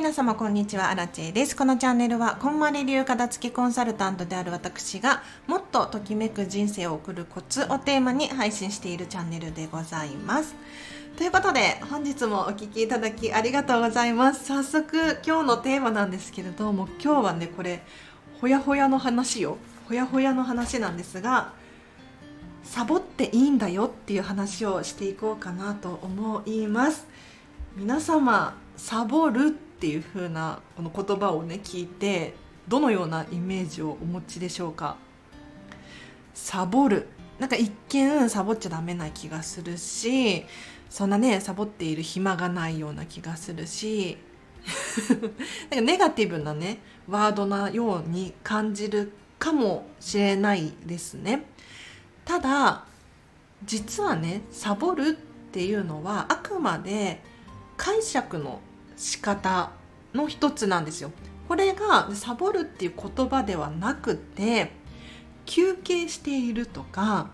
皆様こんにちは。アラチェです。このチャンネルはこんまり流片付けコンサルタントである私がもっとときめく人生を送るコツをテーマに配信しているチャンネルでございます。ということで本日もお聴きいただきありがとうございます。早速今日のテーマなんですけれども今日はねこれほやほやの話よ。ほやほやの話なんですがサボっていいんだよっていう話をしていこうかなと思います。皆様サボるっていう風なこの言葉をね聞いてどのようなイメージをお持ちでしょうか？サボる。なんか一見サボっちゃダメな気がするしそんなねサボっている暇がないような気がするし なんかネガティブなねワードなように感じるかもしれないですね。ただ実はねサボるっていうのはあくまで解釈の仕方の一つなんですよ。これがサボるっていう言葉ではなくて休憩しているとか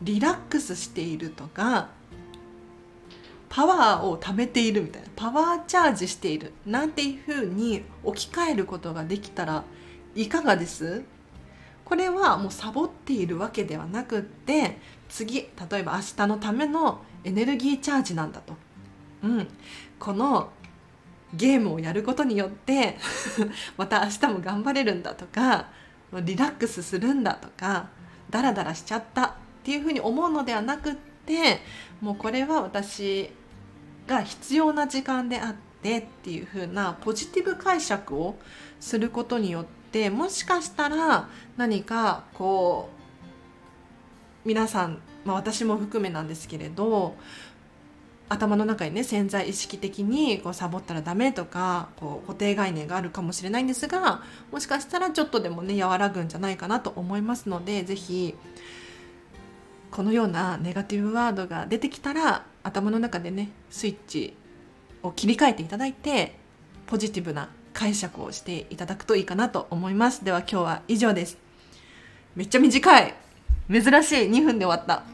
リラックスしているとかパワーを貯めているみたいなパワーチャージしているなんていうふうに置き換えることができたらいかがです？これはもうサボっているわけではなくって次例えば明日のためのエネルギーチャージなんだと、うん、このゲームをやることによって また明日も頑張れるんだとかリラックスするんだとかダラダラしちゃったっていうふうに思うのではなくってもうこれは私が必要な時間であってっていうふうなポジティブ解釈をすることによってもしかしたら何かこう皆さん、まあ、私も含めなんですけれど頭の中にね潜在意識的にこうサボったらダメとかこう固定概念があるかもしれないんですがもしかしたらちょっとでもね和らぐんじゃないかなと思いますので是非このようなネガティブワードが出てきたら頭の中でねスイッチを切り替えていただいてポジティブな解釈をしていただくといいかなと思います。では今日は以上です。めっちゃ短い。珍しい。2分で終わった。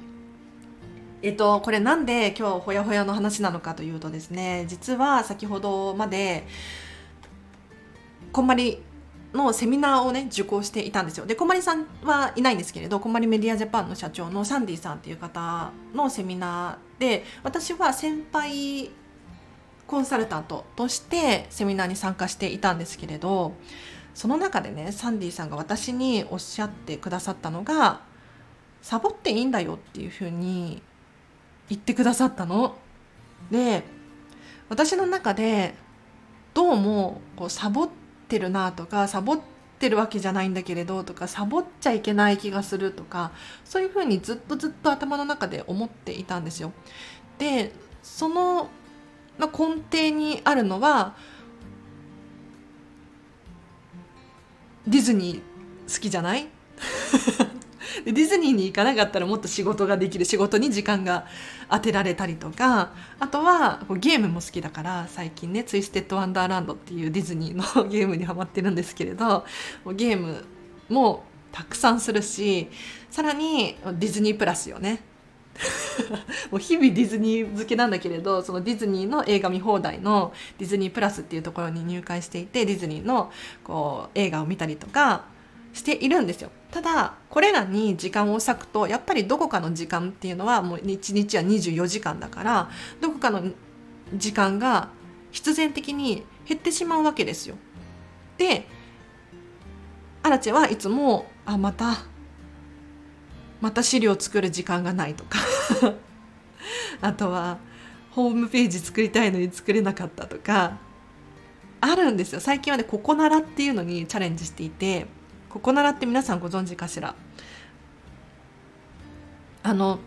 えっと、これなんで今日ほやほやの話なのかというとですね実は先ほどまでこんまりのセミナーをね受講していたんですよ。でこんまりさんはいないんですけれどこんまりメディアジャパンの社長のサンディさんっていう方のセミナーで私は先輩コンサルタントとしてセミナーに参加していたんですけれどその中でねサンディさんが私におっしゃってくださったのがサボっていいんだよっていうふうに言ってくださったの？で私の中でどうもこうサボってるなとかサボってるわけじゃないんだけれどとかサボっちゃいけない気がするとかそういうふうにずっとずっと頭の中で思っていたんですよ。でその根底にあるのはディズニー好きじゃない？でディズニーに行かなかったらもっと仕事ができる仕事に時間が当てられたりとかあとはこうゲームも好きだから最近ね「ツイステッド・ワンダーランド」っていうディズニーの ゲームにハマってるんですけれどゲームもたくさんするしさらにディズニープラスよね。もう日々ディズニー漬けなんだけれどそのディズニーの映画見放題のディズニープラスっていうところに入会していてディズニーのこう映画を見たりとかしているんですよ。ただこれらに時間を割くとやっぱりどこかの時間っていうのはもう1日は24時間だからどこかの時間が必然的に減ってしまうわけですよ。でアラチェはいつもあまたまた資料作る時間がないとか。あとはホームページ作りたいのに作れなかったとか。あるんですよ。最近はねここならっていうのにチャレンジしていて。ここならって皆さんご存知かしら？あの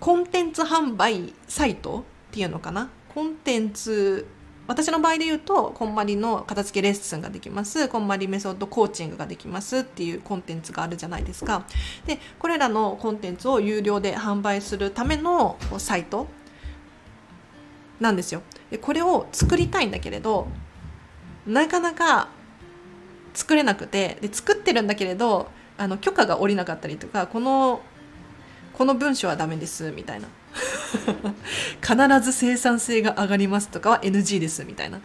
コンテンツ販売サイトっていうのかな？コンテンツ私の場合で言うとこんまりの片付けレッスンができます。こんまりメソッドコーチングができますっていうコンテンツがあるじゃないですか。でこれらのコンテンツを有料で販売するためのサイトなんですよ。でこれを作りたいんだけれどなかなか作れなくてで作ってるんだけれどあの許可が下りなかったりとかこのこの文章はダメですみたいな。必ず生産性が上がりますとかは NG ですみたいな。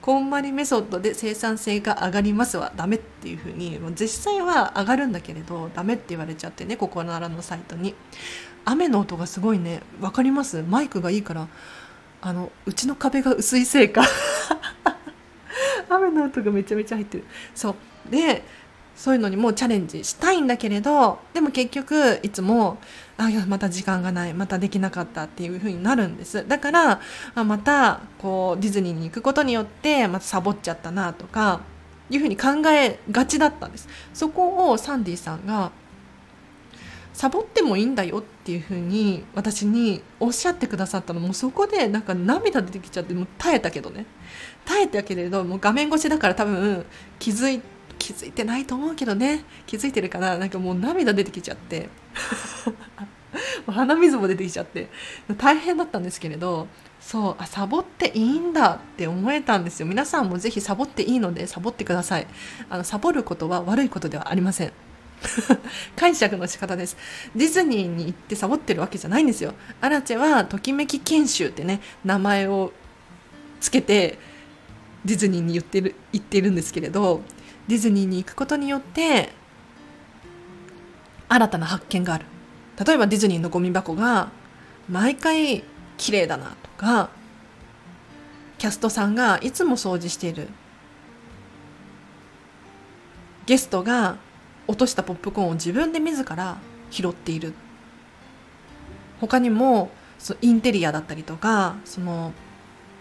こんまりメソッドで生産性が上がりますはダメっていうふうに実際は上がるんだけれどダメって言われちゃってねここならのサイトに。雨の音がすごいね分かります？マイクがいいからあのうちの壁が薄いせいか。雨の音がめちゃめちゃ入ってる。そう。でそういうのにもチャレンジしたいんだけれどでも結局いつもあいやまた時間がないまたできなかったっていう風になるんです。だからあまたこうディズニーに行くことによってまたサボっちゃったなとかいう風に考えがちだったんです。そこをサンディさんがサボってもいいんだよっていう風に私におっしゃってくださったの。もうそこでなんか涙出てきちゃってもう耐えたけどね。耐えたけれどもう画面越しだから多分気づい気づいてないと思うけどね。気づいてるかななんかもう涙出てきちゃって。鼻水も出てきちゃって。大変だったんですけれどそうあサボっていいんだって思えたんですよ。皆さんもぜひサボっていいのでサボってください。あのサボることは悪いことではありません。解釈の仕方です。ディズニーに行ってサボってるわけじゃないんですよ。アラチェはときめき研修ってね名前をつけてディズニーに言ってる言ってるんですけれどディズニーに行くことによって新たな発見がある。例えばディズニーのゴミ箱が毎回綺麗だなとかキャストさんがいつも掃除しているゲストが落としたポップコーンを自分で自ら拾っている他にもそのインテリアだったりとかその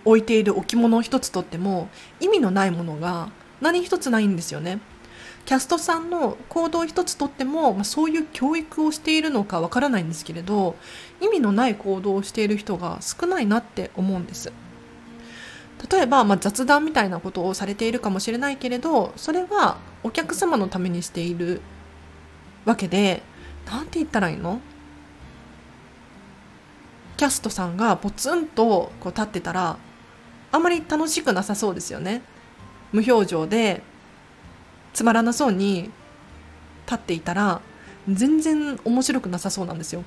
置いている置物を一つとっても意味のないものが何一つないんですよね。キャストさんの行動一つとっても、まあ、そういう教育をしているのかわからないんですけれど意味のない行動をしている人が少ないなって思うんです。例えば、まあ、雑談みたいなことをされているかもしれないけれどそれはお客様のためにしているわけで何て言ったらいいの？キャストさんがポツンとこう立ってたらあんまり楽しくなさそうですよね。無表情でつまらなそうに立っていたら全然面白くなさそうなんですよ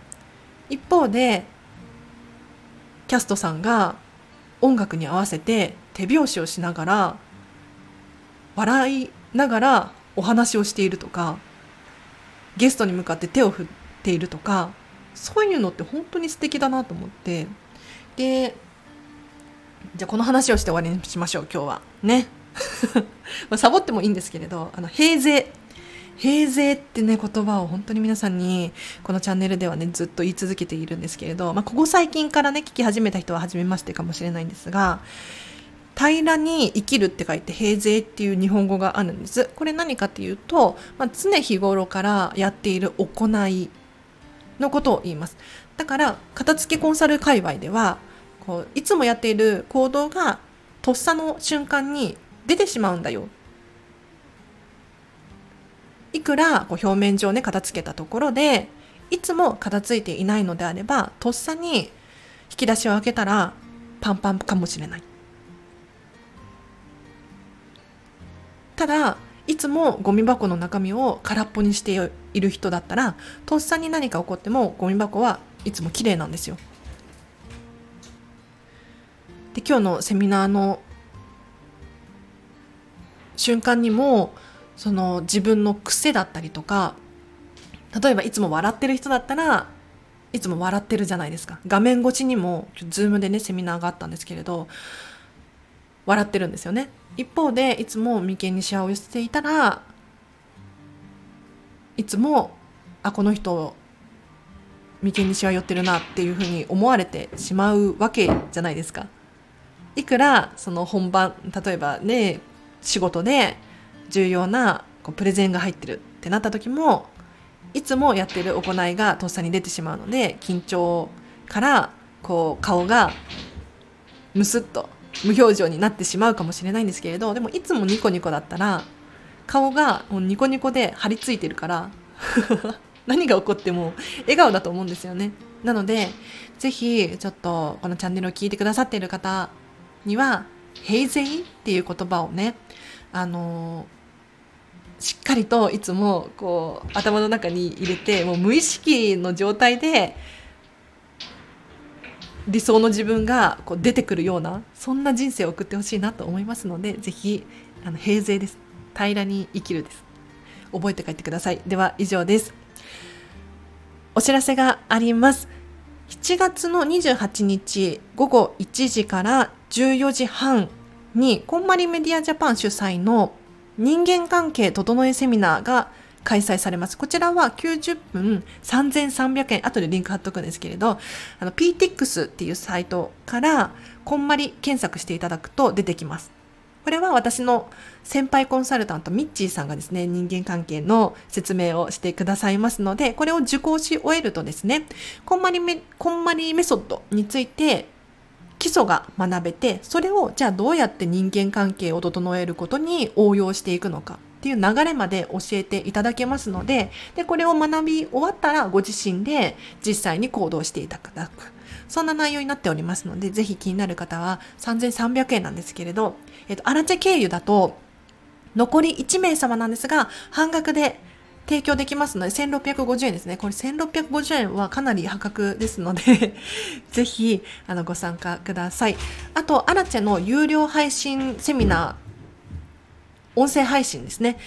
一方でキャストさんが音楽に合わせて手拍子をしながら笑いながらお話をしているとかゲストに向かって手を振っているとかそういうのって本当に素敵だなと思って。でじゃあこの話をして終わりにしましょう今日は。ね。サボってもいいんですけれどあの平税平税ってね言葉を本当に皆さんにこのチャンネルではねずっと言い続けているんですけれど、まあ、ここ最近からね聞き始めた人は初めましてかもしれないんですが平らに生きるって書いて平税っていう日本語があるんですこれ何かっていうと、まあ、常日頃からやっている行いのことを言いますだから片付けコンサル界隈ではこういつもやっている行動がとっさの瞬間に出てしまうんだよ。いくらこう表面上ね片付けたところでいつも片付いていないのであればとっさに引き出しを開けたらパンパンかもしれない。ただいつもゴミ箱の中身を空っぽにしている人だったらとっさに何か起こってもゴミ箱はいつも綺麗なんですよ。で今日のセミナーの瞬間にもその自分の癖だったりとか例えばいつも笑ってる人だったらいつも笑ってるじゃないですか。画面越しにもズームでねセミナーがあったんですけれど笑ってるんですよね。一方でいつも眉間にしわを寄せていたらいつもあこの人眉間にしわ寄ってるなっていうふうに思われてしまうわけじゃないですか。いくらその本番例えばね仕事で重要なこうプレゼンが入ってるってなった時もいつもやってる行いがとっさに出てしまうので緊張からこう顔がムスッと無表情になってしまうかもしれないんですけれどでもいつもニコニコだったら顔がもうニコニコで張り付いてるから 何が起こっても笑顔だと思うんですよね。なのでぜひちょっとこのチャンネルを聞いてくださっている方には平成っていう言葉をねあのしっかりといつもこう頭の中に入れてもう無意識の状態で理想の自分がこう出てくるようなそんな人生を送ってほしいなと思いますのでぜひあの平勢です。平らに生きるです。覚えて帰ってください。では以上です。お知らせがあります。7月の28日午後1時から14時半にこんまりメディアジャパン主催の人間関係整えセミナーが開催されます。こちらは90分3300円、後でリンク貼っとくんですけれど、あの、PTX っていうサイトから、こんまり検索していただくと出てきます。これは私の先輩コンサルタントミッチーさんがですね、人間関係の説明をしてくださいますので、これを受講し終えるとですね、こんまりメこんまりメソッドについて基礎が学べて、それをじゃあどうやって人間関係を整えることに応用していくのか。っていう流れまで教えていただけますのででこれを学び終わったらご自身で実際に行動していただくそんな内容になっておりますのでぜひ気になる方は3300円なんですけれど、えっと、アラチェ経由だと残り1名様なんですが半額で提供できますので、1650円ですね。これ1650円はかなり破格ですので ぜひ、あの、ご参加ください。あと、アラチェの有料配信セミナー音声配信ですね。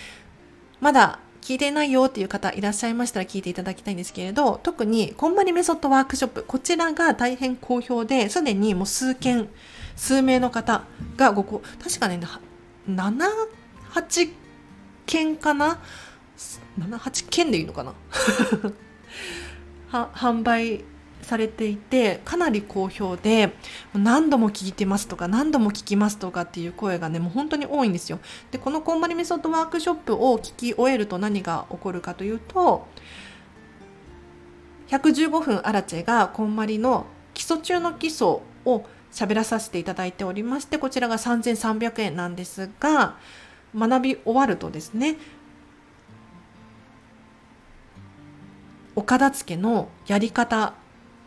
まだ聞いてないよっていう方いらっしゃいましたら聞いていただきたいんですけれど、特にこんまりメソッドワークショップ、こちらが大変好評で、すでにもう数件、数名の方がごこ、確かね、7、8件かな ?7、8件でいいのかな？販売されていてかなり好評で何度も聞いてますとか何度も聞きますとかっていう声がねもう本当に多いんですよでこのこんまりメソッドワークショップを聞き終えると何が起こるかというと115分アラチェがこんまりの基礎中の基礎を喋らさせていただいておりましてこちらが3300円なんですが学び終わるとですねお片付けのやり方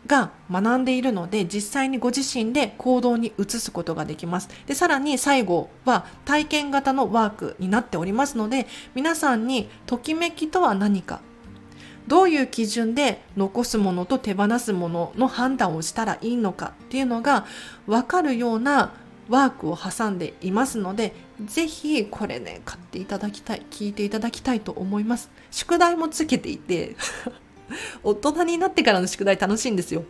が学んでいるので実際にご自身で行動に移すことができます。で、さらに最後は体験型のワークになっておりますので皆さんにときめきとは何かどういう基準で残すものと手放すものの判断をしたらいいのかっていうのが分かるようなワークを挟んでいますのでぜひこれね買っていただきたい聞いていただきたいと思います宿題もつけていて 大人になってからの宿題楽しいんですよ。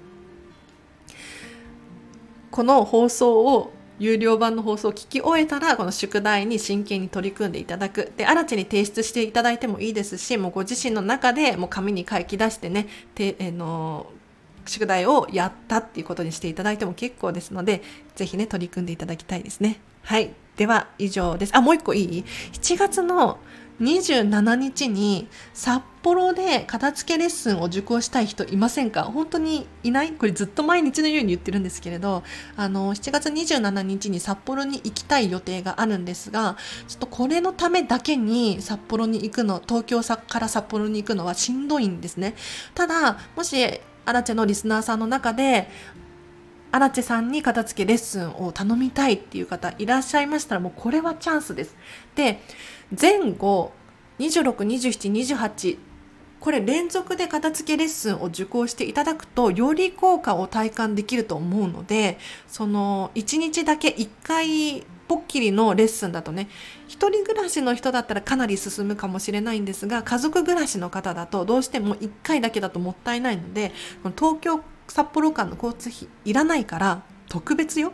この放送を有料版の放送を聞き終えたらこの宿題に真剣に取り組んでいただく。で新地に提出していただいてもいいですしもうご自身の中でもう紙に書き出してねて、えー、の宿題をやったっていうことにしていただいても結構ですのでぜひね取り組んでいただきたいですね。はい。では以上です。あもう一個いい？7月の27日に札幌で片付けレッスンを受講したい人いませんか？本当にいない？これずっと毎日のように言ってるんですけれどあの7月27日に札幌に行きたい予定があるんですがちょっとこれのためだけに札幌に行くの東京から札幌に行くのはしんどいんですね。ただもしアラチェのリスナーさんの中でアラチさんに片付けレッスンを頼みたいっていう方いらっしゃいましたらもうこれはチャンスです。で前後262728これ連続で片付けレッスンを受講していただくとより効果を体感できると思うのでその1日だけ1回ぽっきりのレッスンだとね一人暮らしの人だったらかなり進むかもしれないんですが家族暮らしの方だとどうしても1回だけだともったいないので東京札幌間の交通費いらないから特別よ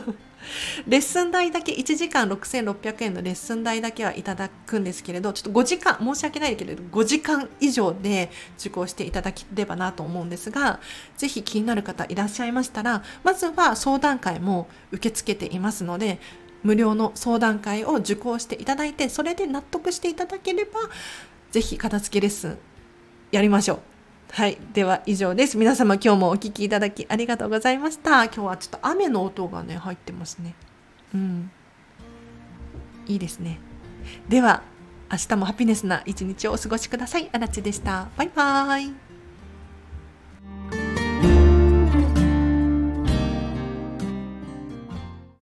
レッスン代だけ1時間6600円のレッスン代だけはいただくんですけれどちょっと5時間申し訳ないけれど5時間以上で受講していただければなと思うんですがぜひ気になる方いらっしゃいましたらまずは相談会も受け付けていますので無料の相談会を受講していただいてそれで納得していただければぜひ片付けレッスンやりましょう。はい。では以上です。皆様今日もお聴きいただきありがとうございました。今日はちょっと雨の音がね、入ってますね。うん。いいですね。では、明日もハピネスな一日をお過ごしください。あらちでした。バイバーイ。